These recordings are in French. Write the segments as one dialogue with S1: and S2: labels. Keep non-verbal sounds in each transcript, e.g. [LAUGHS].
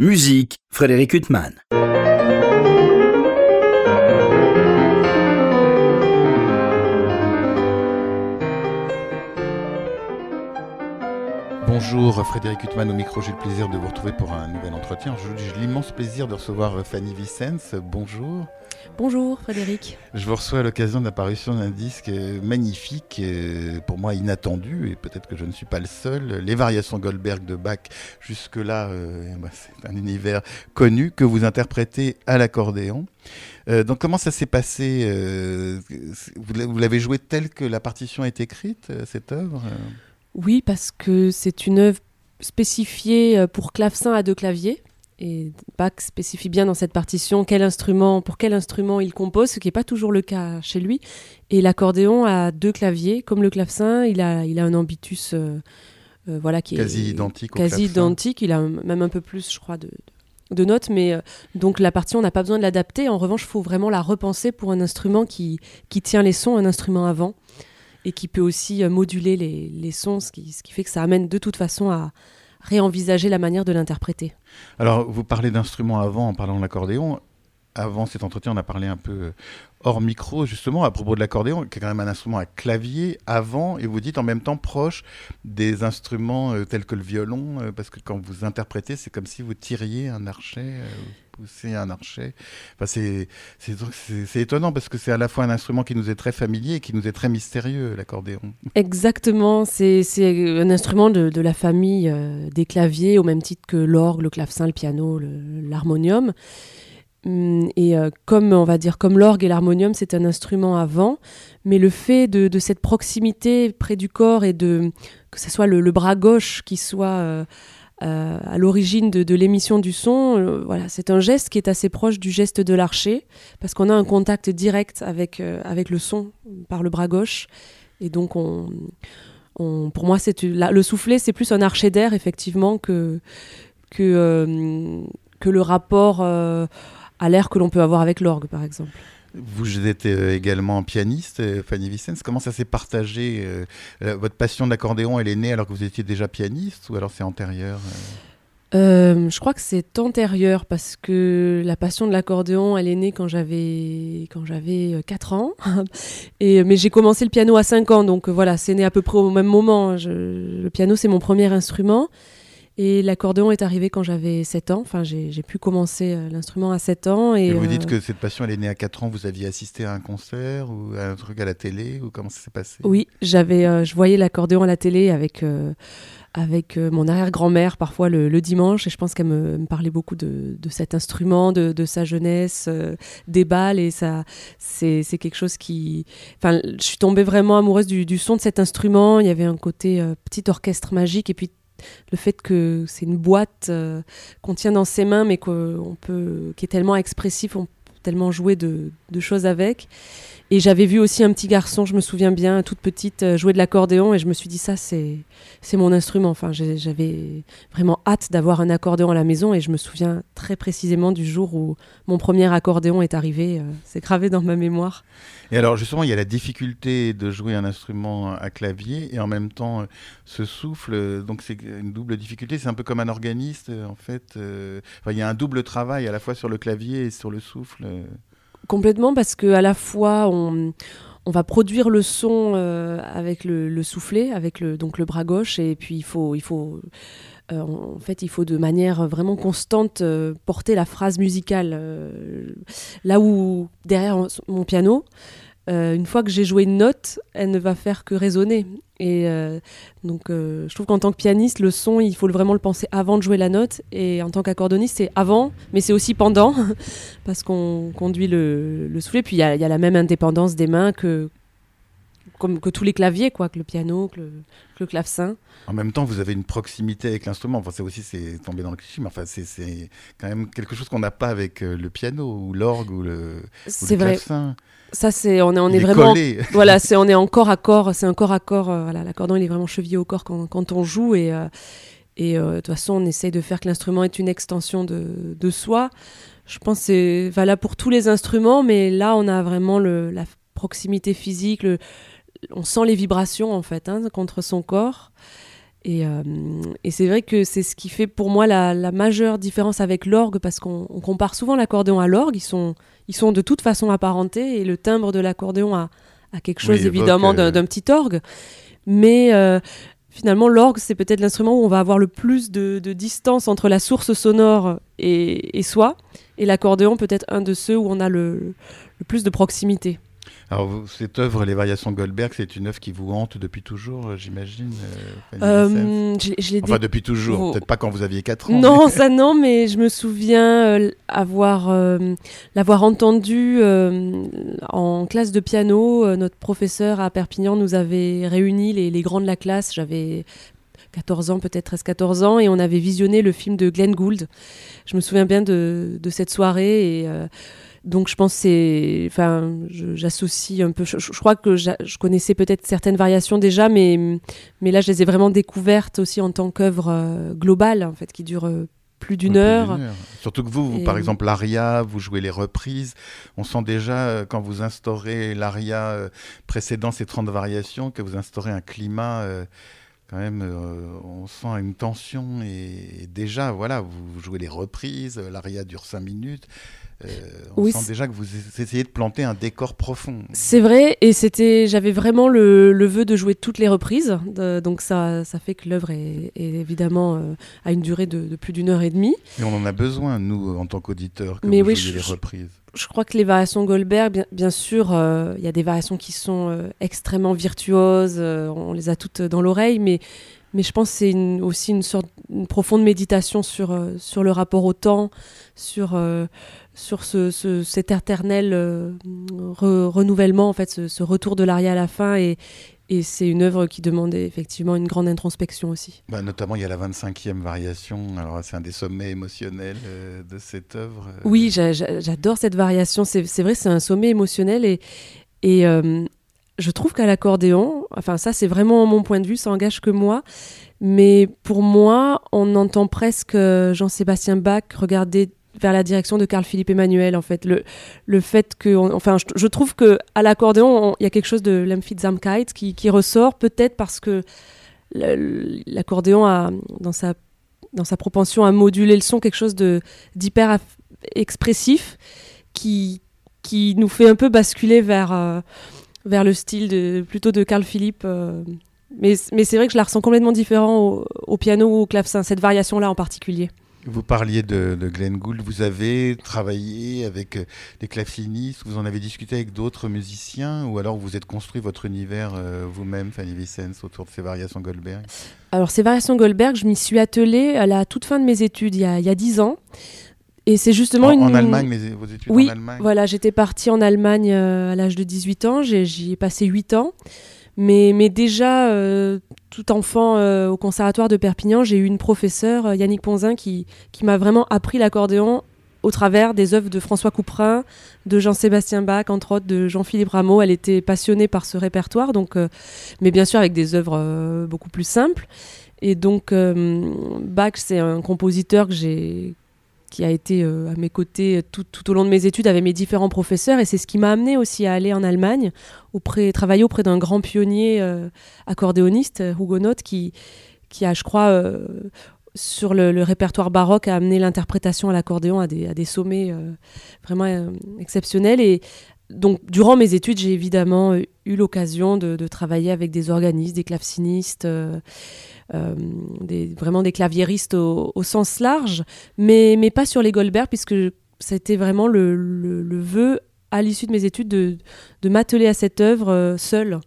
S1: Musique, Frédéric Huttman.
S2: Bonjour Frédéric Huttman au micro, j'ai le plaisir de vous retrouver pour un nouvel entretien. J'ai l'immense plaisir de recevoir Fanny Vicens. Bonjour.
S3: Bonjour Frédéric.
S2: Je vous reçois à l'occasion de l'apparition d'un disque magnifique, pour moi inattendu, et peut-être que je ne suis pas le seul. Les variations Goldberg de Bach, jusque-là, euh, bah, c'est un univers connu que vous interprétez à l'accordéon. Euh, donc comment ça s'est passé euh, Vous l'avez joué tel que la partition est écrite, cette œuvre
S3: oui, parce que c'est une œuvre spécifiée pour clavecin à deux claviers. Et Bach spécifie bien dans cette partition quel instrument, pour quel instrument il compose, ce qui n'est pas toujours le cas chez lui. Et l'accordéon a deux claviers, comme le clavecin, il a, il a un ambitus euh, euh, voilà, qui
S2: quasi identique.
S3: quasi identique, il a même un peu plus, je crois, de, de notes, mais donc la partie, on n'a pas besoin de l'adapter. En revanche, il faut vraiment la repenser pour un instrument qui, qui tient les sons, un instrument avant et qui peut aussi euh, moduler les, sons, ce qui, ce qui fait que ça amène de toute façon à réenvisager la manière de l'interpréter.
S2: Alors, vous parlez d'instruments avant en parlant de l'accordéon. Avant cet entretien, on a parlé un peu euh, hors micro, justement, à propos de l'accordéon, qui est quand même un instrument à clavier avant, et vous dites en même temps proche des instruments euh, tels que le violon, parce que quand vous interprétez, c'est comme si vous tiriez un archet c'est un archet. Enfin, c'est étonnant parce que c'est à la fois un instrument qui nous est très familier et qui nous est très mystérieux, l'accordéon.
S3: Exactement, c'est un instrument de, la famille euh, des claviers, au même titre que l'orgue, le clavecin, le piano, l'harmonium. Hum, et euh, comme on va dire comme l'orgue et l'harmonium, c'est un instrument avant, mais le fait de, cette proximité près du corps et de que ce soit le, bras gauche qui soit euh, euh, à l'origine de, l'émission du son. Euh, voilà, c'est un geste qui est assez proche du geste de l'archer, parce qu'on a un contact direct avec, euh, avec le son par le bras gauche. Et donc, on, pour moi, c'est le soufflet, c'est plus un archer d'air, effectivement, que, que le rapport à l'air que l'on peut avoir avec l'orgue, par exemple.
S2: Vous êtes euh, également pianiste, euh, Fanny Vicens. Comment ça s'est partagé euh, Votre passion d'accordéon, elle est née alors que vous étiez déjà pianiste ou alors c'est antérieur
S3: je crois que c'est antérieur parce que la passion de l'accordéon, elle est née quand j'avais quand j'avais 4 ans. [LAUGHS] Mais j'ai commencé le piano à 5 ans, donc voilà, c'est né à peu près au même moment. le piano, c'est mon premier instrument. Et l'accordéon est arrivé quand j'avais 7 ans. Enfin, j'ai pu commencer euh, l'instrument à 7 ans. Et,
S2: vous dites euh, que cette passion, elle est née à 4 ans. Vous aviez assisté à un concert ou à un truc à la télé ou comment ça s'est passé?
S3: Oui, j'avais, euh, je voyais l'accordéon à la télé avec avec mon arrière-grand-mère parfois le, dimanche et je pense qu'elle me, parlait beaucoup de, de, cet instrument, de, de sa jeunesse, des balles et ça c'est quelque chose qui... Enfin, je suis tombée vraiment amoureuse du, du, son de cet instrument. Il y avait un côté petit orchestre magique et puis le fait que c'est une boîte euh, qu'on tient dans ses mains, mais qu'on peut, qui est tellement expressif, on peut tellement jouer de, de choses avec. Et j'avais vu aussi un petit garçon, je me souviens bien, toute petite, euh, jouer de l'accordéon, et je me suis dit ça, c'est c'est mon instrument. Enfin, j'avais vraiment hâte d'avoir un accordéon à la maison, et je me souviens très précisément du jour où mon premier accordéon est arrivé. Euh, c'est gravé dans ma mémoire.
S2: Et alors justement, il y a la difficulté de jouer un instrument à clavier et en même temps ce souffle. Donc c'est une double difficulté. C'est un peu comme un organiste en fait. il y a un double travail à la fois sur le clavier et sur le souffle.
S3: Complètement, parce que à la fois on, va produire le son euh, avec le, soufflet, avec le, donc le bras gauche, et puis il faut, il faut euh, en fait, il faut de manière vraiment constante euh, porter la phrase musicale. là où derrière mon piano, euh, une fois que j'ai joué une note, elle ne va faire que résonner. Et euh, donc, euh, je trouve qu'en tant que pianiste, le son, il faut vraiment le penser avant de jouer la note. Et en tant qu'accordoniste, c'est avant, mais c'est aussi pendant, [LAUGHS] parce qu'on conduit le, soufflet. Puis il y, a la même indépendance des mains que, comme que tous les claviers, quoi, que le piano, que le, clavecin.
S2: En même temps, vous avez une proximité avec l'instrument. Enfin, c'est aussi c'est tombé dans le cliché, mais enfin, c'est quand même quelque chose qu'on n'a pas avec le piano ou l'orgue ou le,
S3: ou le
S2: clavecin.
S3: Ça, c'est on est on est, vraiment [LAUGHS] voilà, c'est on est encore à corps, c'est un corps à corps. Euh, voilà, l'accordéon il est vraiment chevillé au corps quand, quand on joue et euh, et euh, de toute façon on essaye de faire que l'instrument est une extension de, de soi. Je pense c'est valable pour tous les instruments, mais là on a vraiment le, la proximité physique, le, on sent les vibrations en fait hein, contre son corps. Et, et c'est vrai que c'est ce qui fait pour moi la, la majeure différence avec l'orgue, parce qu'on compare souvent l'accordéon à l'orgue. Ils sont, ils sont de toute façon apparentés, et le timbre de l'accordéon a, a, quelque chose
S2: Oui,
S3: évidemment
S2: euh,
S3: d'un petit orgue. Mais euh, finalement, l'orgue, c'est peut-être l'instrument où on va avoir le plus de, de distance entre la source sonore et, et soi. Et l'accordéon, peut-être un de ceux où on a le, le plus de proximité.
S2: Alors, cette œuvre, Les Variations Goldberg, c'est une œuvre qui vous hante depuis toujours, euh, j'imagine euh,
S3: Euh, je,
S2: Enfin, depuis toujours,
S3: Oh.
S2: peut-être pas quand vous aviez 4 ans.
S3: Non,
S2: mais-
S3: ça non, mais je me souviens euh, avoir euh, l'avoir entendu en classe de piano. Notre professeur à Perpignan nous avait réunis les, les grands de la classe. J'avais 14 ans, peut-être 13-14 ans, et on avait visionné le film de Glenn Gould. Je me souviens bien de, de cette soirée et euh, donc je pense que c'est, enfin, j'associe un peu. Je, je crois que je connaissais peut-être certaines variations déjà, mais mais là je les ai vraiment découvertes aussi en tant qu'œuvre euh, globale en fait qui dure euh, plus d'une
S2: Oui,
S3: heure.
S2: Surtout que vous, par exemple, l'aria, vous jouez les reprises. On sent déjà, euh, quand vous instaurez l'aria précédant ces 30 variations, que vous instaurez un climat, quand même, euh, on sent une tension. Et, et déjà, voilà, vous, jouez les reprises, l'aria dure 5 minutes. Euh, on
S3: Oui,
S2: sent déjà que vous essayez de planter un décor profond.
S3: C'est vrai, et c'était, j'avais vraiment le, le vœu de jouer toutes les reprises, de- donc ça, ça fait que l'œuvre est, est évidemment euh, à une durée de, de plus d'une heure et demie.
S2: Et on en a besoin, nous, en tant qu'auditeurs, que
S3: Mais
S2: vous
S3: oui, je-
S2: les reprises.
S3: Je crois que les variations Goldberg, bien, bien sûr, euh, il y a des variations qui sont extrêmement virtuoses, on les a toutes dans l'oreille, mais, mais je pense que c'est une- aussi une sorte, une profonde méditation sur, euh, sur le rapport au temps, sur, euh, sur ce, ce- cet éternel euh, re- renouvellement, en fait, ce, ce retour de l'aria à la fin, et, et c'est une œuvre qui demande effectivement une grande introspection aussi.
S2: Bah, notamment, il y a la 25e variation. Alors, c'est un des sommets émotionnels de cette œuvre.
S3: Oui, j'a- j'a- j'adore cette variation. C'est c'est vrai, c'est un sommet émotionnel et, et euh, je trouve qu'à l'accordéon, enfin ça c'est vraiment mon point de vue, ça engage que moi, mais pour moi, on entend presque euh, Jean-Sébastien Bach regarder vers la direction de Carl Philippe Emmanuel en fait. Le le fait que enfin je, trouve que à l'accordéon on- il y a quelque chose de l'Empfindsamkeit qui, qui ressort peut-être parce que l'accordéon a dans sa dans sa propension à moduler le son quelque chose d'hyper expressif qui qui nous fait un peu basculer vers euh, vers le style de plutôt de Carl Philippe euh, mais, mais c'est vrai que je la ressens complètement différent au, au piano ou au clavecin cette variation là en particulier
S2: Vous parliez de, de Glenn Gould. Vous avez travaillé avec euh, des clavecinistes. Vous en avez discuté avec d'autres musiciens ou alors vous êtes construit votre univers euh, vous-même, Fanny Vicens, autour de ces variations Goldberg?
S3: Alors, ces variations Goldberg, je m'y suis attelée à la toute fin de mes études, il y a, il y a 10 ans. Et c'est justement
S2: en,
S3: une.
S2: en Allemagne, les- vos études
S3: Oui,
S2: en Allemagne
S3: Voilà, j'étais partie en Allemagne euh, à l'âge de 18 ans, j'y ai passé 8 ans. Mais, mais déjà, euh, tout enfant euh, au conservatoire de Perpignan, j'ai eu une professeure, Yannick Ponzin, qui, qui m'a vraiment appris l'accordéon au travers des œuvres de François Couperin, de Jean-Sébastien Bach, entre autres de Jean-Philippe Rameau. Elle était passionnée par ce répertoire, donc, euh, mais bien sûr avec des œuvres euh, beaucoup plus simples. Et donc, euh, Bach, c'est un compositeur que j'ai qui a été euh, à mes côtés tout, tout au long de mes études avec mes différents professeurs. Et c'est ce qui m'a amené aussi à aller en Allemagne auprès travailler auprès d'un grand pionnier euh, accordéoniste euh, Hugo Noth qui qui a je crois euh, sur le, répertoire baroque a amené l'interprétation à l'accordéon à des, à des sommets euh, vraiment euh, exceptionnels. Et donc, durant mes études, j'ai évidemment euh, eu l'occasion de, travailler avec des organistes, des clavecinistes, euh, euh, vraiment des claviéristes au, sens large, mais, mais pas sur les Goldberg, puisque c'était vraiment le, le, vœu à l'issue de mes études de, de m'atteler à cette œuvre seule.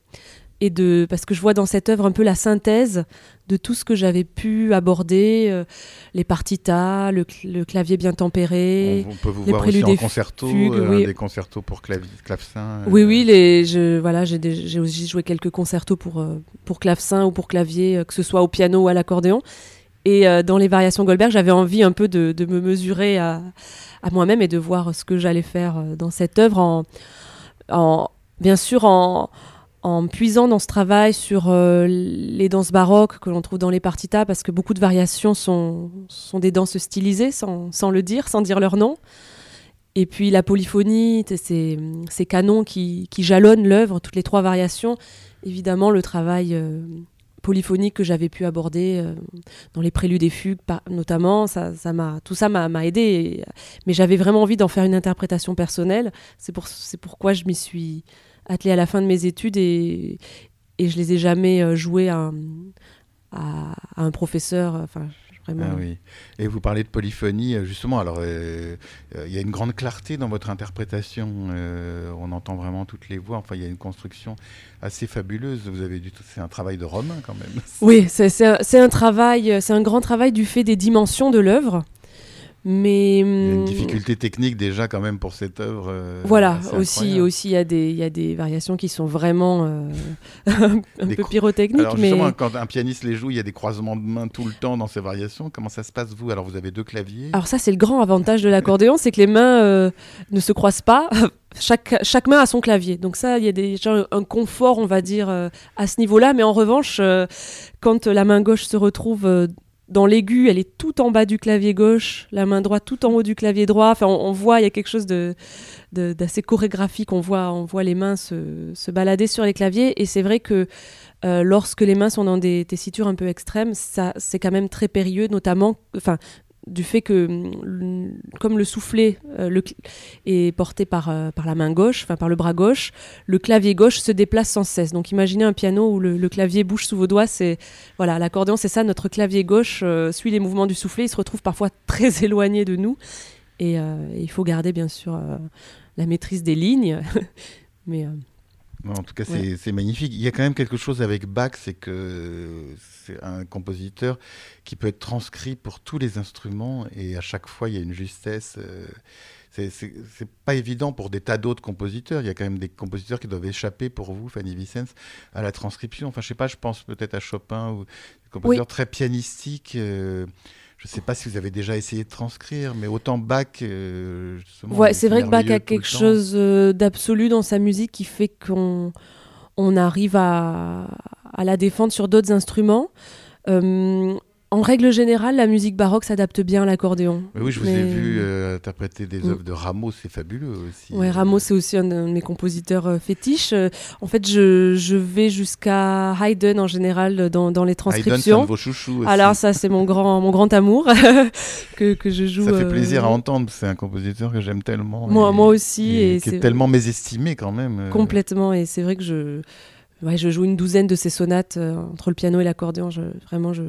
S3: Et de, parce que je vois dans cette œuvre un peu la synthèse de tout ce que j'avais pu aborder, euh, les partitas, le, cl- le clavier bien tempéré.
S2: on, on peut vous
S3: les
S2: voir aussi
S3: préludes
S2: en
S3: et
S2: concerto,
S3: fugues,
S2: euh,
S3: oui.
S2: des concertos pour clavecin. euh,
S3: Oui, oui, les, je, voilà, j'ai aussi joué quelques concertos pour, pour clavecin ou pour clavier, que ce soit au piano ou à l'accordéon. Et dans les variations Goldberg, j'avais envie un peu de, de me mesurer à, à moi-même et de voir ce que j'allais faire dans cette œuvre, en, en, bien sûr en, en puisant dans ce travail sur euh, les danses baroques que l'on trouve dans les partitas, parce que beaucoup de variations sont, sont des danses stylisées, sans, sans le dire, sans dire leur nom. Et puis la polyphonie, ces, ces canons qui, qui jalonnent l'œuvre, toutes les trois variations. Évidemment, le travail euh, polyphoniques que j'avais pu aborder dans les préludes et fugues notamment ça ça m'a tout ça m'a aidé mais j'avais vraiment envie d'en faire une interprétation personnelle c'est pour c'est pourquoi je m'y suis attelée à la fin de mes études et et je les ai jamais joués à, à, à un professeur enfin
S2: ah oui. Et vous parlez de polyphonie, euh, justement. Alors, euh, euh, il y a une grande clarté dans votre interprétation. on entend vraiment toutes les voix. Enfin, il y a une construction assez fabuleuse. Vous avez du c'est un travail de romain quand même.
S3: Oui, c'est un, un, travail, c'est un grand travail du fait des dimensions de l'œuvre. Mais
S2: il y a une hum, difficulté technique déjà quand même pour cette œuvre. Euh,
S3: voilà, aussi aussi il y a des il y a des variations qui sont vraiment euh, [LAUGHS] un peu pyrotechniques.
S2: Alors justement, quand un pianiste les joue, il y a des croisements de mains tout le temps dans ces variations. Comment ça se passe vous? Alors vous avez deux claviers.
S3: Alors ça c'est le grand avantage de l'accordéon, c'est que les mains euh, ne se croisent pas. [LAUGHS] Chaque, chaque main a son clavier. Donc ça, il y a déjà un confort, on va dire, à ce niveau-là. Mais en revanche, quand la main gauche se retrouve dans l'aigu, elle est tout en bas du clavier gauche, la main droite tout en haut du clavier droit. Enfin, on, voit, il y a quelque chose de, d'assez chorégraphique. On voit, les mains se, balader sur les claviers. Et c'est vrai que euh, lorsque les mains sont dans des tessitures un peu extrêmes, c'est quand même très périlleux, notamment, enfin, du fait que, mm, comme le soufflet euh, est porté par, euh, par la main gauche, enfin par le bras gauche, le clavier gauche se déplace sans cesse. Donc imaginez un piano où le, clavier bouge sous vos doigts. C'est voilà, l'accordéon, c'est ça. Notre clavier gauche euh, suit les mouvements du soufflet. Il se retrouve parfois [LAUGHS] très éloigné de nous, et il faut garder bien sûr la maîtrise des lignes. [LAUGHS] Mais
S2: en tout cas, c'est magnifique. Il y a quand même quelque chose avec Bach, c'est que c'est un compositeur qui peut être transcrit pour tous les instruments et à chaque fois, il y a une justesse. Euh, c'est pas évident pour des tas d'autres compositeurs. Il y a quand même des compositeurs qui doivent échapper pour vous, Fanny Vicens, à la transcription. Enfin, je sais pas, je pense peut-être à Chopin ou des compositeurs très pianistiques. Euh, je ne sais pas si vous avez déjà essayé de transcrire, mais autant Bach.
S3: Euh, ouais, c'est vrai que Bach a quelque chose euh, d'absolu dans sa musique qui fait qu'on on arrive à, à, la défendre sur d'autres instruments. Euh, en règle générale, la musique baroque s'adapte bien à l'accordéon.
S2: oui, je vous ai vu euh, interpréter des mm. œuvres de Rameau, c'est fabuleux aussi.
S3: Oui, Rameau, c'est aussi un de mes compositeurs euh, fétiches. Euh, en fait, je, je vais jusqu'à Haydn en général dans, dans les transcriptions. Haydn, c'est un
S2: de vos chouchous aussi.
S3: Alors ça, c'est mon grand, mon grand amour [LAUGHS] que, que, je joue.
S2: Ça fait plaisir à entendre, c'est un compositeur que j'aime tellement.
S3: Moi, moi aussi.
S2: Et, qui est, tellement mésestimé quand même.
S3: Complètement, et c'est vrai que je... Ouais, je joue une douzaine de ses sonates entre le piano et l'accordéon. Vraiment, je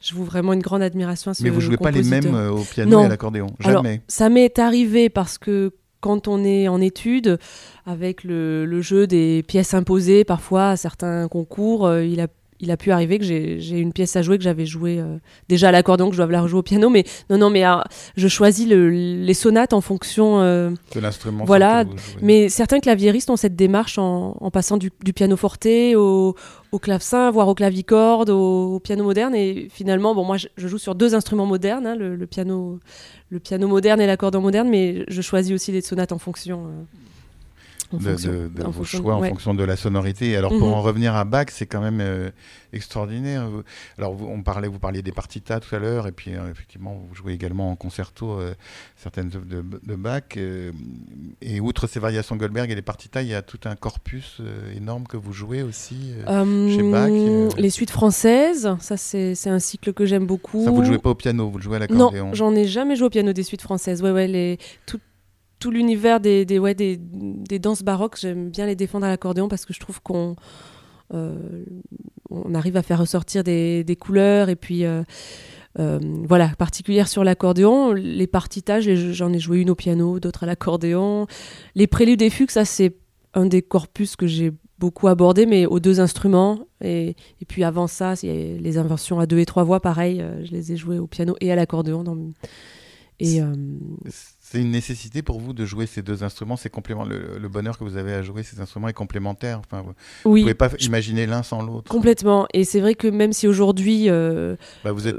S3: je vous vraiment une grande admiration à ce
S2: Mais vous jouez pas les mêmes euh, au piano et à l'accordéon Jamais.
S3: ça m'est arrivé parce que quand on est en études, avec le, le, jeu des pièces imposées, parfois à certains concours, euh, il a il a pu arriver que j'ai une pièce à jouer que j'avais joué euh, déjà à l'accordéon que je dois la rejouer au piano mais non non mais ah, je choisis le, les sonates en fonction
S2: euh, de l'instrument
S3: voilà. mais certains claviéristes ont cette démarche en, en passant du, du, piano forte au, au clavecin voire au clavicorde au, piano moderne. Et finalement bon moi je, joue sur deux instruments modernes hein, le, le, piano le piano moderne et l'accordéon moderne mais je choisis aussi les sonates en fonction euh
S2: de, vos choix en fonction de la sonorité. Alors pour mhm. en revenir à Bach, c'est quand même euh, extraordinaire. Alors vous, on parlait, vous parliez des partitas tout à l'heure, et puis euh, effectivement vous jouez également en concerto euh, certaines œuvres de, de Bach. et outre ces variations Goldberg et les partitas, il y a tout un corpus énorme que vous jouez aussi chez Bach.
S3: Les suites françaises, ça c'est un cycle que j'aime beaucoup.
S2: Ça vous le jouez pas au piano, vous le jouez à l'accordéon.
S3: Non, j'en ai jamais joué au piano des suites françaises. Ouais ouais les tout, tout l'univers des, des, ouais, des, des, danses baroques, j'aime bien les défendre à l'accordéon parce que je trouve qu'on euh, on arrive à faire ressortir des, des couleurs et puis euh, euh, voilà, particulière sur l'accordéon. Les partitages, j'en ai joué une au piano, d'autres à l'accordéon. Les préludes et fugues, ça c'est un des corpus que j'ai beaucoup abordé, mais aux deux instruments. Et, et puis avant ça, les inversions à deux et trois voix, pareil, je les ai jouées au piano et à l'accordéon. Dans...
S2: Et c'est une nécessité pour vous de jouer ces deux instruments C'est complément le, bonheur que vous avez à jouer ces instruments est complémentaire. Enfin, vous,
S3: oui,
S2: pouvez pas imaginer l'un sans l'autre.
S3: Complètement. Et c'est vrai que même si aujourd'hui, euh,
S2: bah vous êtes,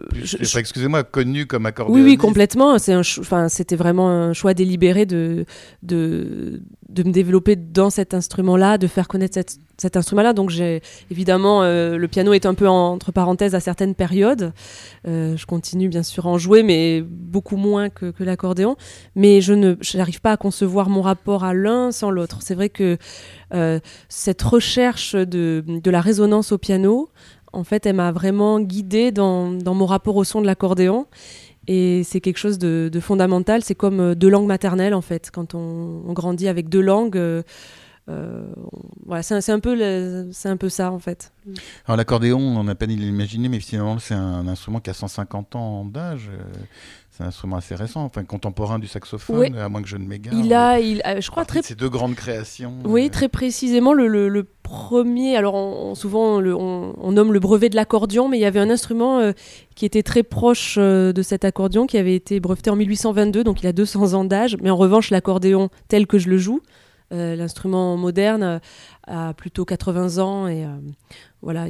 S2: excusez-moi, connu comme accordéoniste.
S3: Oui, oui, complètement. C'est un, enfin, c'était vraiment un choix délibéré de de de me développer dans cet instrument-là, de faire connaître cette cet instrument-là. Donc j'ai évidemment euh, le piano est un peu entre parenthèses à certaines périodes. Euh, je continue bien sûr à en jouer, mais beaucoup moins que, l'accordéon. Mais je ne n'arrive pas à concevoir mon rapport à l'un sans l'autre. C'est vrai que euh, cette recherche de, de, la résonance au piano en fait, elle m'a vraiment guidée dans, dans, mon rapport au son de l'accordéon. Et c'est quelque chose de, fondamental. C'est comme deux langues maternelles, en fait. Quand on grandit avec deux langues, euh, voilà, c'est un, peu un peu ça en fait.
S2: Alors l'accordéon, on n'a pas imaginé, mais finalement c'est un instrument qui a 150 ans d'âge. Euh, c'est un instrument assez récent, enfin contemporain du saxophone, à moins que je ne m'égare.
S3: Il a, il, je crois très.
S2: Ces deux grandes créations.
S3: Oui, euh. très précisément le, le, premier. Alors on, souvent on, on, nomme le brevet de l'accordion, mais il y avait un instrument qui était très proche de cet accordion, qui avait été breveté en 1822, donc il a 200 ans d'âge. Mais en revanche, l'accordéon tel que je le joue, euh, l'instrument moderne euh, a plutôt 80 ans et euh, voilà,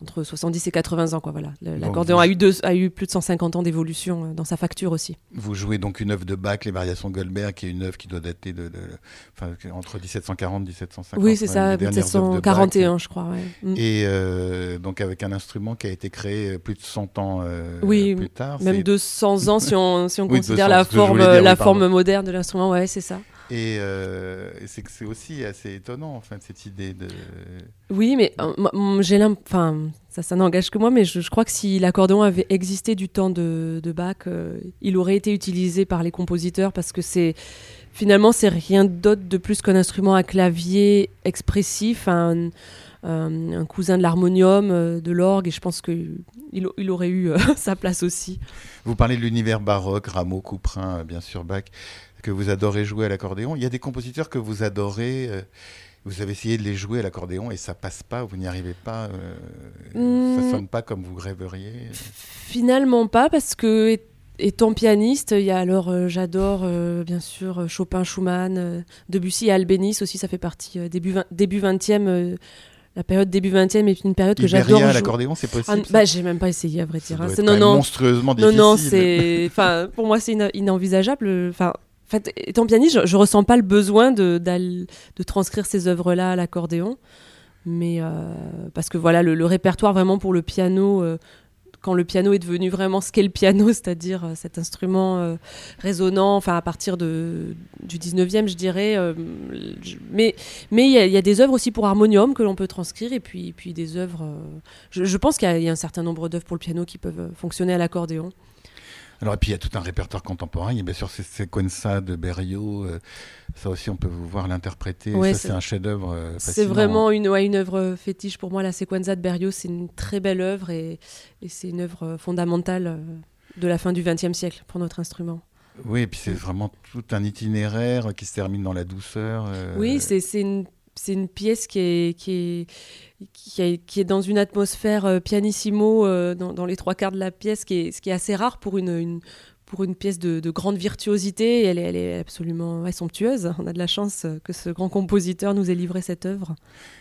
S3: entre 70 et 80 ans. Quoi, voilà. L'accordéon a, eu a eu plus de 150 ans d'évolution dans sa facture aussi.
S2: Vous jouez donc une œuvre de Bach, les variations Goldberg, qui est une œuvre qui doit dater de, entre 1740 et 1750.
S3: Oui, c'est ça, 1741, je crois.
S2: Mm. Et donc avec un instrument qui a été créé plus de 100 ans oui, plus tard.
S3: Même 200 ans si on, si on [LAUGHS] considère la, forme, la forme moderne de l'instrument, ouais, c'est ça.
S2: Et, euh, c'est que c'est aussi assez étonnant, enfin, cette idée de.
S3: Oui, mais euh, j'ai enfin, ça, ça n'engage que moi, mais je, crois que si l'accordéon avait existé du temps de, de Bach, euh, il aurait été utilisé par les compositeurs parce que c'est finalement c'est rien d'autre de plus qu'un instrument à clavier expressif, un, un, cousin de l'harmonium, de l'orgue, et je pense qu'il il aurait eu [LAUGHS] sa place aussi.
S2: Vous parlez de l'univers baroque, Rameau, Couperin, bien sûr Bach que vous adorez jouer à l'accordéon. Il y a des compositeurs que vous adorez. Euh, vous avez essayé de les jouer à l'accordéon et ça passe pas, vous n'y arrivez pas, euh, ça hmm. sonne pas comme vous rêveriez.
S3: Finalement pas parce que étant pianiste, il y a alors euh, j'adore bien sûr Chopin, Schumann, Debussy et Albéniz aussi, ça fait partie début début 20e la période début 20e est une période que j'adore.
S2: à l'accordéon, c'est possible.
S3: Ah, bah, j'ai même pas essayé à vrai dire.
S2: Hein. C'est non, non, monstrueusement difficile.
S3: Non, non, c'est, enfin, pour moi, c'est inenvisageable. Enfin, en fait, étant pianiste, je, ne ressens pas le besoin de, de transcrire ces œuvres-là à l'accordéon. Mais euh, parce que voilà, le, répertoire vraiment pour le piano, euh, quand le piano est devenu vraiment ce qu'est le piano, [LAUGHS] c'est-à-dire euh, cet instrument résonnant, enfin à partir de, du 19e, je dirais. mais il y, a des œuvres aussi pour harmonium que l'on peut transcrire, et puis, puis des œuvres. Je, je, pense qu'il y, y, a un certain nombre d'œuvres pour le piano qui peuvent fonctionner à l'accordéon.
S2: Alors, et puis il y a tout un répertoire contemporain. Il y a bien sûr ces Sequenza de Berio. Euh, ça aussi, on peut vous voir l'interpréter. ça, c'est un chef-d'œuvre. Euh,
S3: c'est vraiment une, ouais, une œuvre fétiche pour moi. La Sequenza de Berio, c'est une très belle œuvre et, et c'est une œuvre fondamentale euh, de la fin du XXe siècle pour notre instrument.
S2: Oui, et puis c'est vraiment tout un itinéraire qui se termine dans la douceur.
S3: Oui, c'est une c'est une pièce qui est, qui est, dans une atmosphère euh, pianissimo euh, dans, les trois quarts de la pièce, ce qui est assez rare pour une pour une pièce de, grande virtuosité. Elle est, elle est absolument somptueuse. On a de la chance que ce grand compositeur nous ait livré cette œuvre,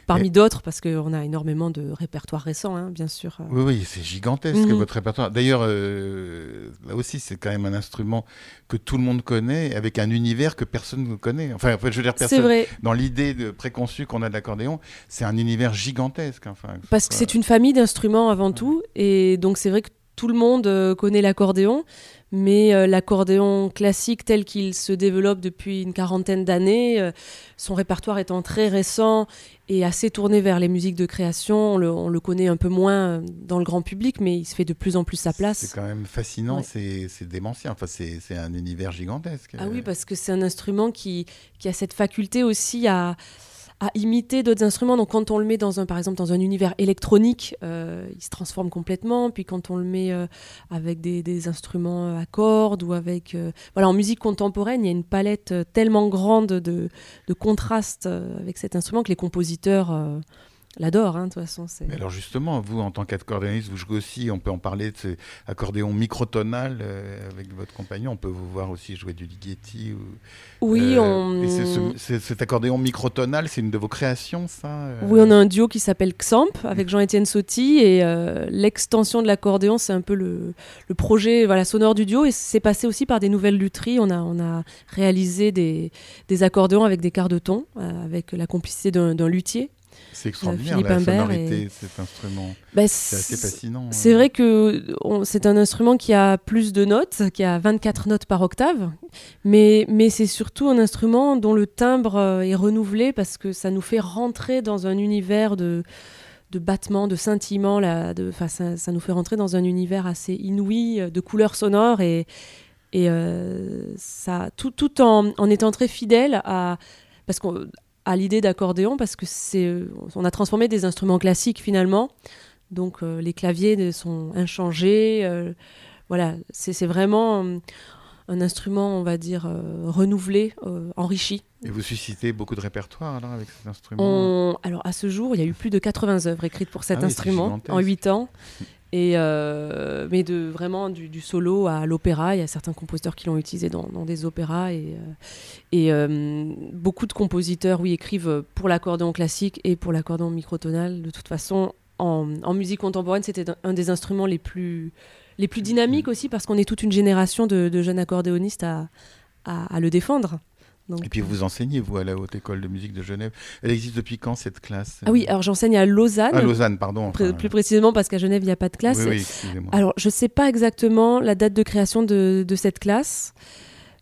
S3: parmi d'autres, parce qu'on a énormément de répertoires récents, hein, bien sûr.
S2: Oui, oui, c'est gigantesque mhm. votre répertoire. D'ailleurs, euh, là aussi, c'est quand même un instrument que tout le monde connaît, avec un univers que personne ne connaît. Enfin, je veux dire, personne.
S3: Vrai.
S2: Dans l'idée préconçue qu'on a de l'accordéon, c'est un univers gigantesque. Enfin,
S3: parce que c'est une famille d'instruments avant tout, et donc c'est vrai que tout le monde euh, connaît l'accordéon, mais euh, l'accordéon classique tel qu'il se développe depuis une quarantaine d'années, euh, son répertoire étant très récent et assez tourné vers les musiques de création, on le, connaît un peu moins dans le grand public, mais il se fait de plus en plus sa place.
S2: C'est quand même fascinant, c'est démentiel, enfin, c'est un univers gigantesque.
S3: Ah oui, parce que c'est un instrument qui, qui a cette faculté aussi à à imiter d'autres instruments. Donc quand on le met dans un, par exemple, dans un univers électronique, euh, il se transforme complètement. Puis quand on le met euh, avec des, instruments à cordes ou avec, euh, voilà, en musique contemporaine, il y a une palette tellement grande de, de contrastes avec cet instrument que les compositeurs l'adore, hein, de toute façon.
S2: Mais alors justement, vous, en tant qu'accordéoniste, vous jouez aussi, on peut en parler de cet accordéon microtonal euh, avec votre compagnon, on peut vous voir aussi jouer du Ligeti. Ou,
S3: oui, euh, on...
S2: Et cet accordéon microtonal, c'est une de vos créations, ça euh
S3: Oui, on a un duo qui s'appelle Xamp, avec Jean-Étienne Sotti, et l'extension de l'accordéon, c'est un peu le, le, projet voilà, sonore du duo, et c'est passé aussi par des nouvelles lutheries. On a, on a réalisé des, des accordéons avec des quarts de ton, avec la complicité d'un luthier.
S2: C'est extraordinaire la sonorité de cet instrument. Bah, c'est assez fascinant.
S3: C'est vrai que c'est un instrument qui a plus de notes, qui a 24 notes par octave, mais, mais c'est surtout un instrument dont le timbre euh, est renouvelé parce que ça nous fait rentrer dans un univers de, de battements, de scintillements. Là, de, ça, ça nous fait rentrer dans un univers assez inouï de couleurs sonores et, et ça, tout, tout en, en, étant très fidèle à, parce qu'on, à l'idée d'accordéon, parce que c'est, on a transformé des instruments classiques finalement. Donc les claviers sont inchangés. voilà, c'est vraiment un instrument, on va dire, euh, renouvelé, euh, enrichi.
S2: Et vous suscitez beaucoup de répertoire alors avec cet instrument?
S3: Alors à ce jour, il y a eu plus de 80 œuvres écrites pour cet ah instrument en 8 ans. [LAUGHS] Et euh, mais de vraiment du, solo à l'opéra, il y a certains compositeurs qui l'ont utilisé dans, des opéras et, et beaucoup de compositeurs, oui, écrivent pour l'accordéon classique et pour l'accordéon microtonal. De toute façon, en, en musique contemporaine, c'était un des instruments les plus les plus dynamiques aussi parce qu'on est toute une génération de, jeunes accordéonistes à, à, le défendre.
S2: Et puis vous enseignez, vous, à la Haute École de musique de Genève. Elle existe depuis quand, cette classe?
S3: Ah oui, alors j'enseigne à Lausanne.
S2: À Lausanne, pardon.
S3: plus précisément parce qu'à Genève, il n'y a pas de classe.
S2: Oui, excusez-moi.
S3: Alors, je ne sais pas exactement la date de création de, de cette classe.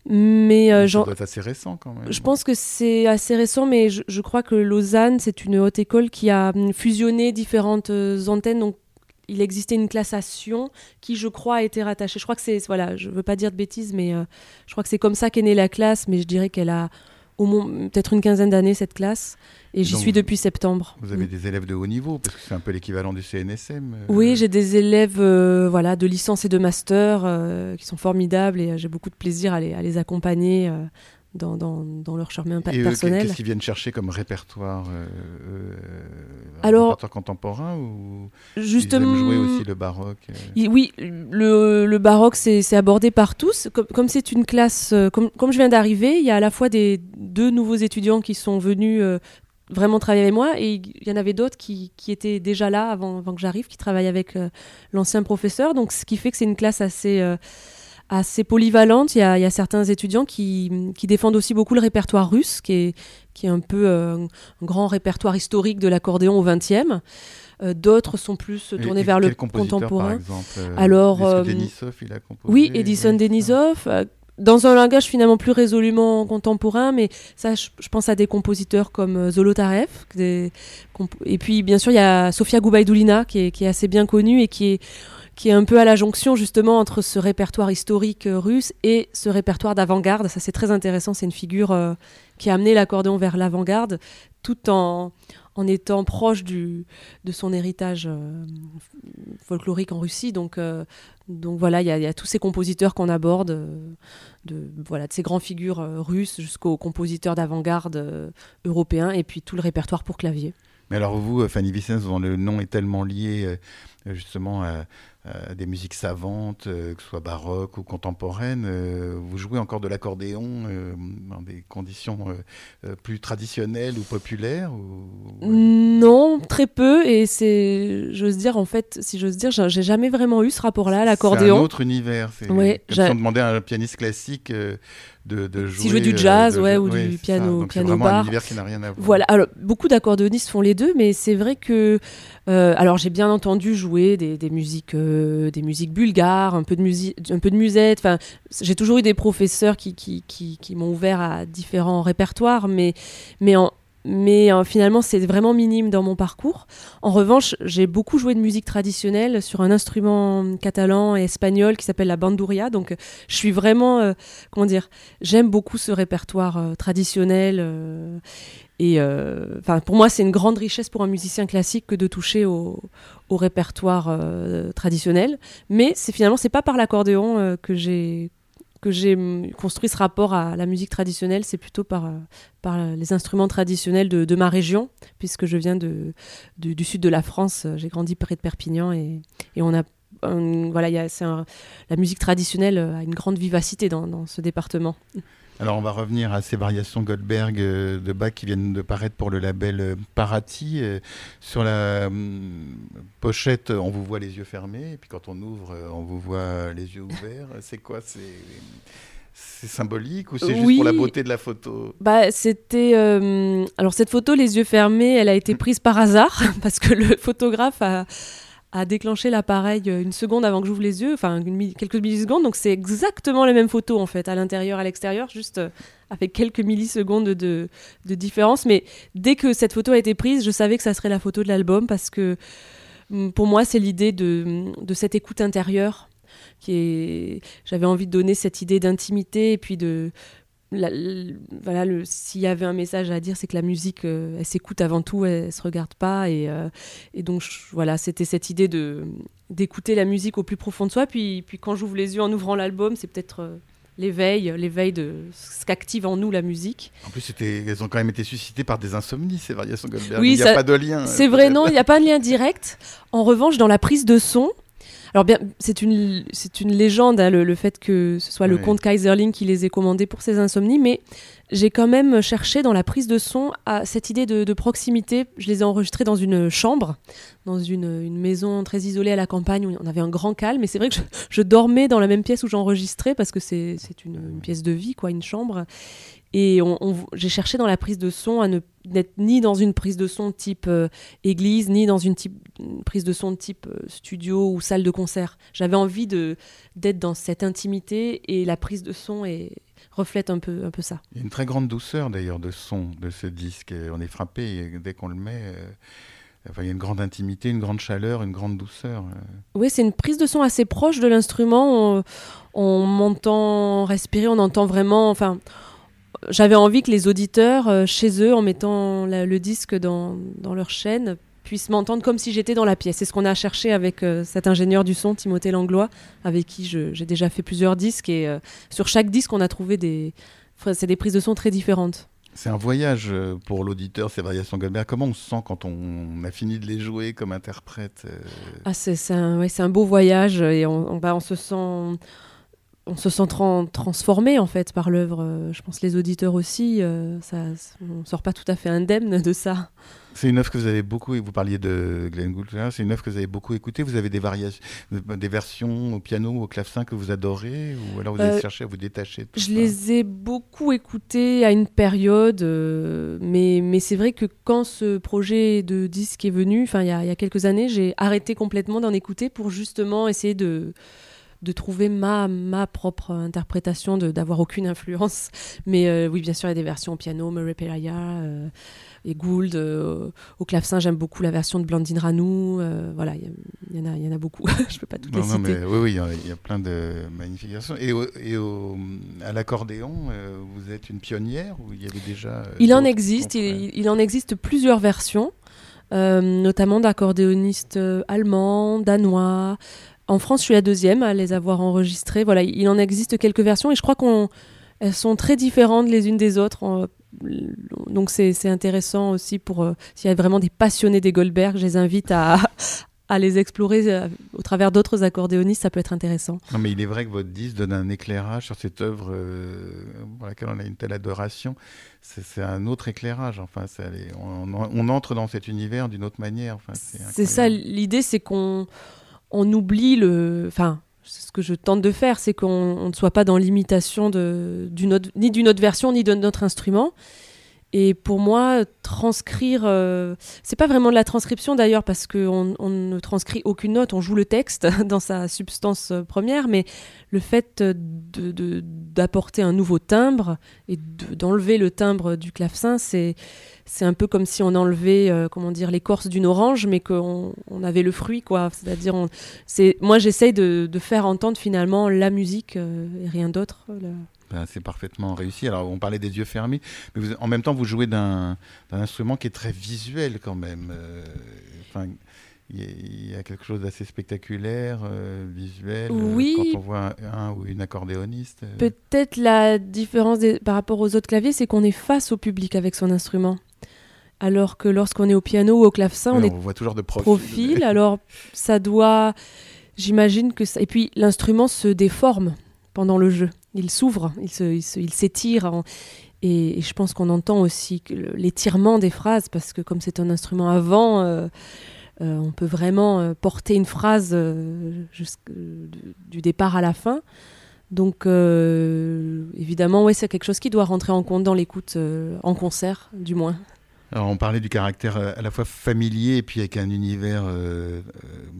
S3: Mais
S2: euh, ça doit être assez récent quand même.
S3: Je pense que c'est assez récent, mais je, je, crois que Lausanne, c'est une haute école qui a hum, fusionné différentes euh, antennes. Donc il existait une classation qui, je crois, a été rattachée. Je crois que c'est, voilà, je veux pas dire de bêtises, mais euh, je crois que c'est comme ça qu'est née la classe, mais je dirais qu'elle a au moins peut-être une quinzaine d'années cette classe, et j'y suis depuis septembre.
S2: Vous avez des élèves de haut niveau, parce que c'est un peu l'équivalent du CNSM. Euh.
S3: Oui, j'ai des élèves, euh, voilà, de licence et de master qui sont formidables, et j'ai beaucoup de plaisir à les, à les accompagner dans, dans, dans, leur chemin
S2: et
S3: personnel.
S2: Qu'est-ce qu'ils viennent chercher comme répertoire euh, euh
S3: Alors,
S2: répertoire contemporain ou
S3: justement,
S2: ils aiment jouer aussi le baroque
S3: euh Oui, le, le baroque c'est abordé par tous. Comme c'est une classe, euh, comme, comme je viens d'arriver, il y a à la fois des deux nouveaux étudiants qui sont venus vraiment travailler avec moi et il y en avait d'autres qui, qui, étaient déjà là avant, avant que j'arrive, qui travaillent avec l'ancien professeur. Donc ce qui fait que c'est une classe assez assez polyvalente. Il y a, certains étudiants qui, défendent aussi beaucoup le répertoire russe, qui est, qui est un peu euh, un grand répertoire historique de l'accordéon au XXe. Euh, d'autres sont plus tournés vers le contemporain.
S2: Par exemple,
S3: euh, Alors,
S2: Denisov, il a composé.
S3: Oui, Edison Denisov. dans un langage finalement plus résolument contemporain, mais ça, je, pense à des compositeurs comme Zolotarev. et puis, bien sûr, il y a Sofia Goubaïdoulina, qui est, qui est assez bien connue et qui est qui est un peu à la jonction justement entre ce répertoire historique euh, russe et ce répertoire d'avant-garde. Ça c'est très intéressant, c'est une figure euh, qui a amené l'accordéon vers l'avant-garde tout en, en étant proche de son héritage euh, folklorique en Russie. Donc, donc voilà, il y, y, a tous ces compositeurs qu'on aborde, de, voilà, de ces grandes figures russes jusqu'aux compositeurs d'avant-garde européens, et puis tout le répertoire pour clavier.
S2: Mais alors vous, Fanny Vicens, dont le nom est tellement lié justement à euh, des musiques savantes, euh, que ce soit baroque ou contemporaines. Euh, vous jouez encore de l'accordéon dans des conditions plus traditionnelles ou populaires
S3: Non, très peu. Et c'est, j'ose dire, en fait, si j'ose dire, j'ai jamais vraiment eu ce rapport-là à l'accordéon.
S2: C'est un autre univers. C'est ouais, comme si on demandait à un pianiste classique de, de jouer.
S3: Si jouer du jazz, ouais, ou du piano, piano bar.
S2: un univers qui n'a rien à voir.
S3: Voilà. Alors, beaucoup d'accordéonistes font les deux, mais c'est vrai que, alors j'ai bien entendu jouer des, des musiques des musiques bulgares, un peu de musique, un peu de musette. Enfin, j'ai toujours eu des professeurs qui, qui, qui, m'ont ouvert à différents répertoires, mais, mais en, mais euh, finalement c'est vraiment minime dans mon parcours. En revanche, j'ai beaucoup joué de musique traditionnelle sur un instrument catalan et espagnol qui s'appelle la bandouria. Donc je suis vraiment, euh, comment dire, j'aime beaucoup ce répertoire euh, traditionnel. et enfin, pour moi, c'est une grande richesse pour un musicien classique que de toucher au, répertoire traditionnel. Mais c'est finalement c'est pas par l'accordéon que j'ai que j'ai construit ce rapport à la musique traditionnelle, c'est plutôt par, euh, par les instruments traditionnels de, ma région, puisque je viens du sud de la France. J'ai grandi près de Perpignan et, et on a voilà, y la musique traditionnelle a une grande vivacité dans ce département.
S2: Alors on va revenir à ces variations Goldberg euh, de Bach qui viennent de paraître pour le label euh, Parati. Euh, sur la pochette, on vous voit les yeux fermés, et puis quand on ouvre, on vous voit les yeux ouverts. [LAUGHS] C'est quoi? C'est symbolique ou c'est juste pour la beauté de la photo?
S3: Bah c'était alors cette photo les yeux fermés, elle a été prise par hasard [LAUGHS] parce que le photographe a à déclencher l'appareil une seconde avant que j'ouvre les yeux, enfin quelques millisecondes. Donc c'est exactement les mêmes photos en fait, à l'intérieur, à l'extérieur, juste avec quelques millisecondes de, de, différence. Mais dès que cette photo a été prise, je savais que ça serait la photo de l'album parce que mm, pour moi, c'est l'idée de, de, cette écoute intérieure qui est. J'avais envie de donner cette idée d'intimité et puis de voilà, s'il y avait un message à dire, c'est que la musique, euh, elle s'écoute avant tout, elle, se regarde pas. Et, euh, et donc, voilà, c'était cette idée de d'écouter la musique au plus profond de soi. Puis, puis quand j'ouvre les yeux en ouvrant l'album, c'est peut-être euh, l'éveil, l'éveil de ce qu'active en nous la musique.
S2: En plus, elles ont quand même été suscitées par des insomnies, ces variations Goldberg. Oui, il n'y a pas de lien.
S3: C'est vrai, non, il n'y a pas de lien direct. En revanche, dans la prise de son, alors bien, c'est une, c'est une légende, hein, le, fait que ce soit le comte Kaiserling qui les ait commandés pour ses insomnies, mais j'ai quand même cherché dans la prise de son à cette idée de, proximité. Je les ai enregistrés dans une chambre, dans une, maison très isolée à la campagne où on avait un grand calme. Et c'est vrai que je, dormais dans la même pièce où j'enregistrais parce que c'est, une, une, pièce de vie, quoi, une chambre. Et j'ai cherché dans la prise de son à ne n'être ni dans une prise de son type euh, église, ni dans une, type, prise de son type euh, studio ou salle de concert. J'avais envie de d'être dans cette intimité et la prise de son est, reflète un peu, un peu ça.
S2: Il y a une très grande douceur d'ailleurs de son de ce disque. on est frappé dès qu'on le met. Euh, il y a une grande intimité, une grande chaleur, une grande douceur.
S3: Oui, c'est une prise de son assez proche de l'instrument. On, on m'entend respirer, on entend vraiment. Enfin, j'avais envie que les auditeurs, euh, chez eux, en mettant le disque dans, leur chaîne, puissent m'entendre comme si j'étais dans la pièce. C'est ce qu'on a cherché avec euh, cet ingénieur du son, Timothée Langlois, avec qui j'ai déjà fait plusieurs disques. Et euh, sur chaque disque, on a trouvé des, c'est des prises de son très différentes.
S2: C'est un voyage pour l'auditeur, ces variations Goldberg. Comment on se sent quand on a fini de les jouer comme interprète
S3: ah, C'est un, ouais, un, beau voyage et on, bah, on se sent on se sent transformé en fait par l'œuvre. Euh, je pense les auditeurs aussi. Euh, ça, on sort pas tout à fait indemne de ça.
S2: C'est une œuvre que vous avez beaucoup. Vous parliez de Glenn Gould. C'est une œuvre que vous avez beaucoup écoutée. Vous avez des variations, des versions au piano, ou au clavecin que vous adorez, ou alors vous avez euh, cherché à vous détacher.
S3: je les ai beaucoup écoutées à une période, mais mais c'est vrai que quand ce projet de disque est venu, il y, y a quelques années, j'ai arrêté complètement d'en écouter pour justement essayer de de trouver ma, ma propre interprétation, d'avoir aucune influence. Mais euh, oui, bien sûr, il y a des versions au piano, Murray Pelaya euh, et Gould. Euh, au clavecin, j'aime beaucoup la version de Blandine Ranou. voilà, il y, en a, y en a beaucoup. [LAUGHS] Je peux pas toutes les citer. Mais,
S2: oui, oui, il y, a plein de magnifiques versions. Et, et à l'accordéon, vous êtes une pionnière ou il y avait déjà
S3: Il en existe. Il, il, en existe plusieurs versions. notamment d'accordéonistes allemands, danois, en France, je suis la deuxième à les avoir enregistrées. Voilà, il en existe quelques versions et je crois qu'elles sont très différentes les unes des autres. Donc c'est intéressant aussi pour euh, s'il y a vraiment des passionnés des Goldberg, je les invite à, à les explorer euh, au travers d'autres accordéonistes, ça peut être intéressant.
S2: Non, mais il est vrai que votre disque donne un éclairage sur cette œuvre euh, pour laquelle on a une telle adoration. C'est un autre éclairage. Enfin, on, on, entre dans cet univers d'une autre manière. Enfin,
S3: c'est ça, l'idée, c'est qu'on on oublie le. Enfin, ce que je tente de faire, c'est qu'on ne soit pas dans l'imitation ni d'une autre version, ni d'un autre instrument. Et pour moi, transcrire, euh, c'est pas vraiment de la transcription d'ailleurs, parce qu'on on ne transcrit aucune note, on joue le texte [LAUGHS] dans sa substance euh, première, mais le fait d'apporter de, un nouveau timbre et d'enlever le timbre du clavecin, c'est un peu comme si on enlevait euh, comment dire l'écorce d'une orange mais qu'on on avait le fruit quoi. C'est-à-dire c'est moi j'essaye de, faire entendre finalement la musique euh, et rien d'autre
S2: ben, c'est parfaitement réussi. Alors, on parlait des yeux fermés, mais vous, en même temps, vous jouez d'un instrument qui est très visuel quand même. Euh, il y, a quelque chose d'assez spectaculaire, visuel,
S3: oui.
S2: quand on voit un, ou une accordéoniste.
S3: Peut-être la différence par rapport aux autres claviers, c'est qu'on est face au public avec son instrument alors que lorsqu'on est au piano ou au clavecin, on, est
S2: voit toujours de
S3: profil. alors ça doit, j'imagine que ça... et puis l'instrument se déforme pendant le jeu. Il s'ouvre, il s'étire. Et, je pense qu'on entend aussi l'étirement des phrases parce que comme c'est un instrument avant, euh, euh, on peut vraiment euh, porter une phrase du départ à la fin. Donc évidemment, c'est quelque chose qui doit rentrer en compte dans l'écoute en concert, du moins.
S2: Alors, on parlait du caractère euh, à la fois familier et puis avec un univers euh,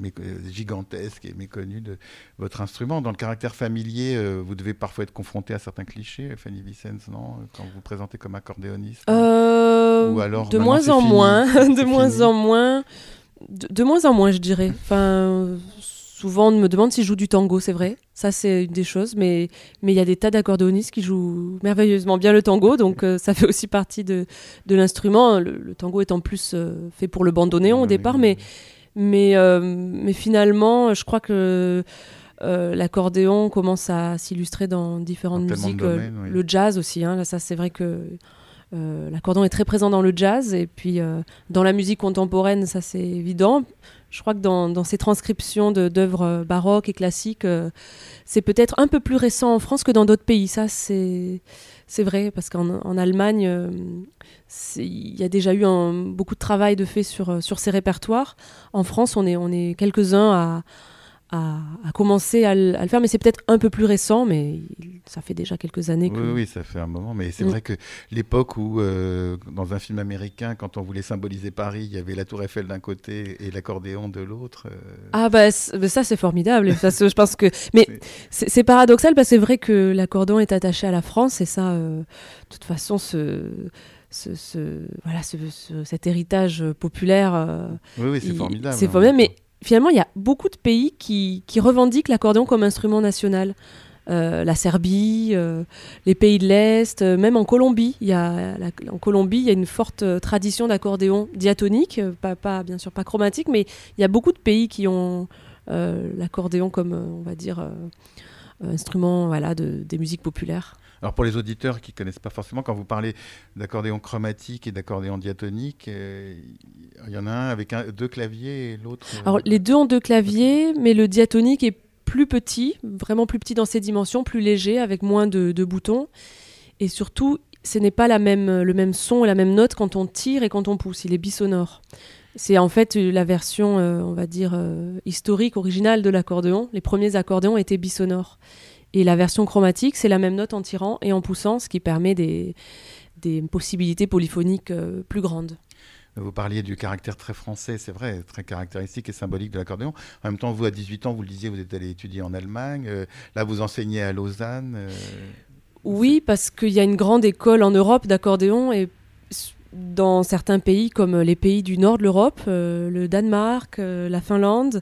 S2: euh, gigantesque et méconnu de votre instrument. Dans le caractère familier, vous devez parfois être confronté à certains clichés, Fanny Vicens, non Quand vous vous présentez comme accordéoniste
S3: Ou alors, de moins [LAUGHS] en moins, de moins en moins, de, moins en moins, je dirais. Enfin, souvent, on me demande si je joue du tango, c'est vrai. Ça, c'est une des choses. Mais il y a des tas d'accordéonistes qui jouent merveilleusement bien le tango. Donc, euh, ça fait aussi partie de, de l'instrument. Le, tango est en plus euh, fait pour le bandonnéon au départ. Mais, mais, euh, mais finalement, je crois que l'accordéon commence à s'illustrer dans différentes musiques. Le jazz aussi. Hein. Là, ça, c'est vrai que. l'accordéon est très présent dans le jazz et puis dans la musique contemporaine, ça c'est évident je crois que dans, ces transcriptions d'œuvres euh, baroques et classiques, euh, c'est peut-être un peu plus récent en France que dans d'autres pays. Ça, c'est vrai, parce qu'en Allemagne, euh, il y a déjà eu beaucoup de travail de fait sur, ces répertoires. En France, on est, quelques-uns à à, commencer à, le faire, mais c'est peut-être un peu plus récent, mais ça fait déjà quelques années que...
S2: Oui, oui, ça fait un moment, mais c'est mm. vrai que l'époque où, euh, dans un film américain, quand on voulait symboliser Paris, il y avait la tour Eiffel d'un côté et l'accordéon de l'autre. Euh,
S3: ah bah, bah, ça c'est formidable, ça, je pense que... Mais c'est paradoxal, parce que c'est vrai que l'accordéon est attaché à la France, et ça, euh, de toute façon, ce... Ce, voilà, cet héritage populaire.
S2: oui, oui, c'est formidable.
S3: C'est hein. formidable, mais finalement, il y a beaucoup de pays qui, revendiquent l'accordéon comme instrument national. Euh, la Serbie, euh, les pays de l'Est, euh, même en Colombie. Il y a, en Colombie, il y a une forte tradition d'accordéon diatonique, pas, bien sûr pas chromatique, mais il y a beaucoup de pays qui ont l'accordéon comme, on va dire, instrument voilà, de, des musiques populaires.
S2: Alors pour les auditeurs qui ne connaissent pas forcément, quand vous parlez d'accordéon chromatique et d'accordéon diatonique, euh, il y en a un avec deux claviers et l'autre...
S3: Euh, Alors les deux ont deux claviers, mais le diatonique est plus petit, vraiment plus petit dans ses dimensions, plus léger, avec moins de, boutons. Et surtout, ce n'est pas même, le même son et la même note quand on tire et quand on pousse, il est bisonore. C'est en fait la version, euh, on va dire, historique, originale de l'accordéon. Les premiers accordéons étaient bisonores. Et la version chromatique, c'est la même note en tirant et en poussant, ce qui permet des, des possibilités polyphoniques euh, plus grandes.
S2: Vous parliez du caractère très français, c'est vrai, très caractéristique et symbolique de l'accordéon. En même temps, vous, à 18 ans, vous le disiez, vous êtes allé étudier en Allemagne. Euh, là, vous enseignez à Lausanne. Euh,
S3: oui, parce qu'il y a une grande école en Europe d'accordéon et dans certains pays comme les pays du nord de l'Europe, le Danemark, la Finlande,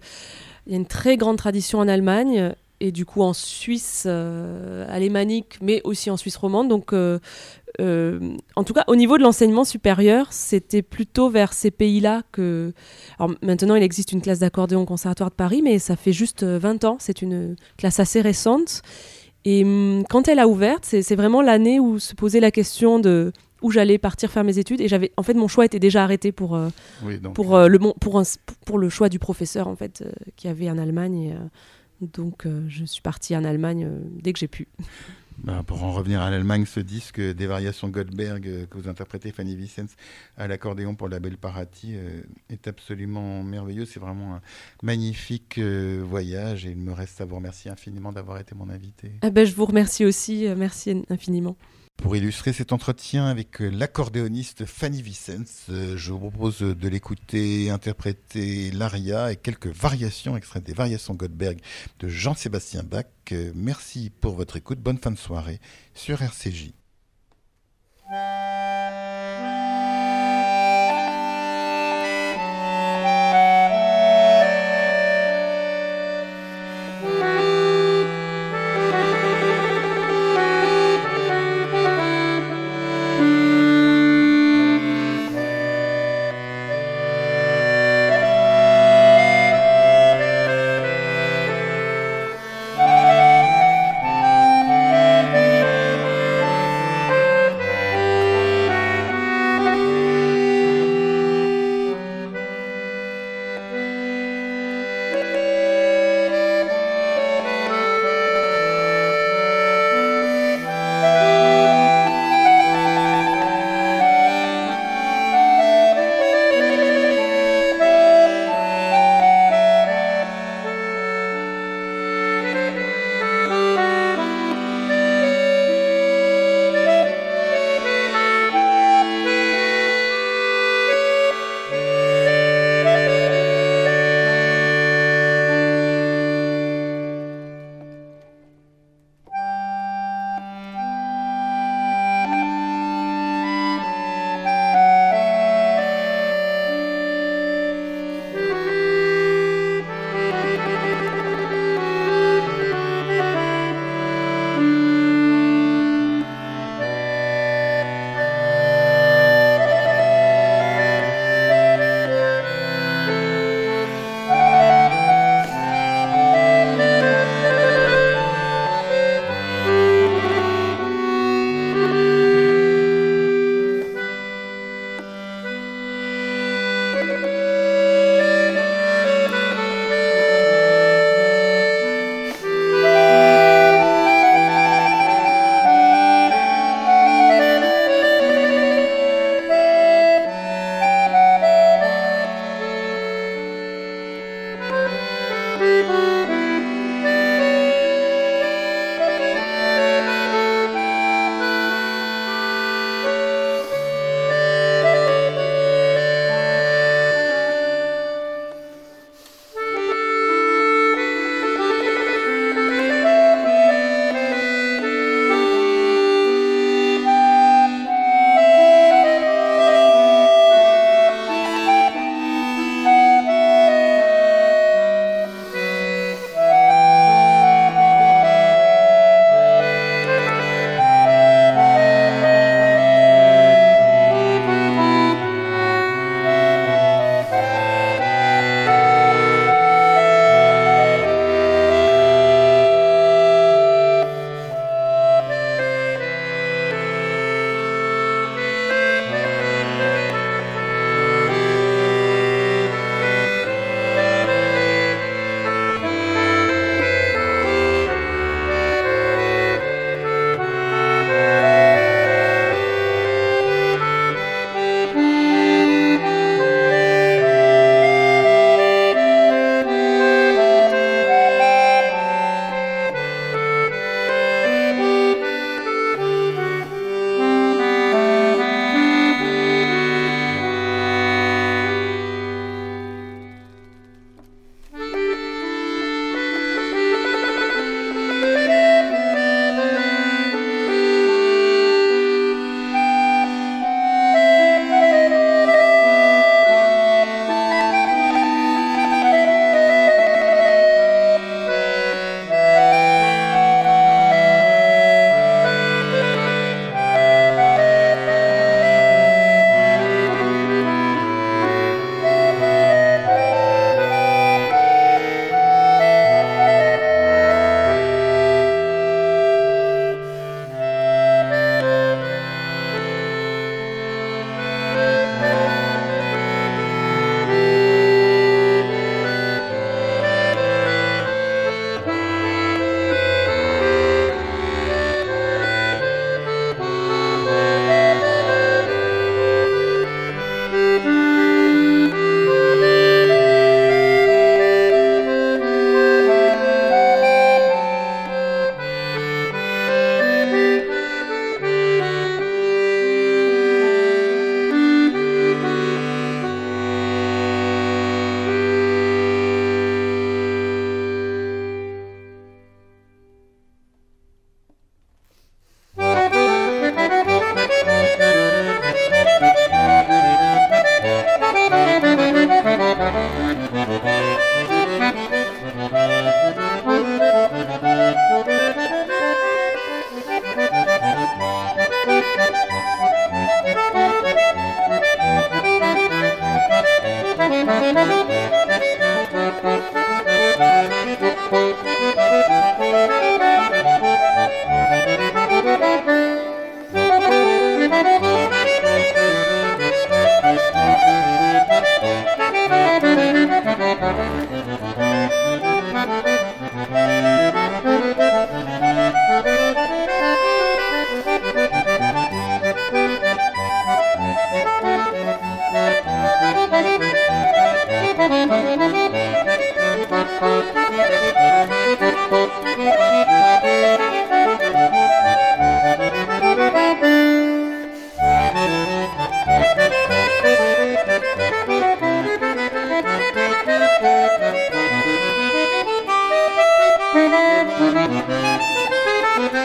S3: il y a une très grande tradition en Allemagne et du coup en Suisse euh, alémanique, mais aussi en Suisse romande. Donc, euh, euh, en tout cas, au niveau de l'enseignement supérieur, c'était plutôt vers ces pays-là que. Alors maintenant, il existe une classe d'accordéon au Conservatoire de Paris, mais ça fait juste 20 ans. C'est une classe assez récente. Et hum, quand elle a ouvert, c'est vraiment l'année où se posait la question de où j'allais partir faire mes études et j'avais en fait mon choix était déjà arrêté pour pour le pour, pour le choix du professeur en fait qui avait en Allemagne donc euh, je suis partie en Allemagne euh, dès que j'ai pu.
S2: Bah, pour en revenir à l'Allemagne, ce disque des variations Goldberg euh, que vous interprétez, Fanny Vicens, à l'accordéon pour la belle Parati, est absolument merveilleux. C'est vraiment un magnifique voyage et il me reste à vous remercier infiniment d'avoir été mon invité.
S3: Ah ben, je vous remercie aussi, merci infiniment.
S2: Pour illustrer cet entretien avec euh, l'accordéoniste Fanny Vicens, euh, je vous propose de l'écouter interpréter l'aria et quelques variations extraites des variations Goldberg de Jean-Sébastien Bach. Euh, merci pour votre écoute. Bonne fin de soirée sur RCJ.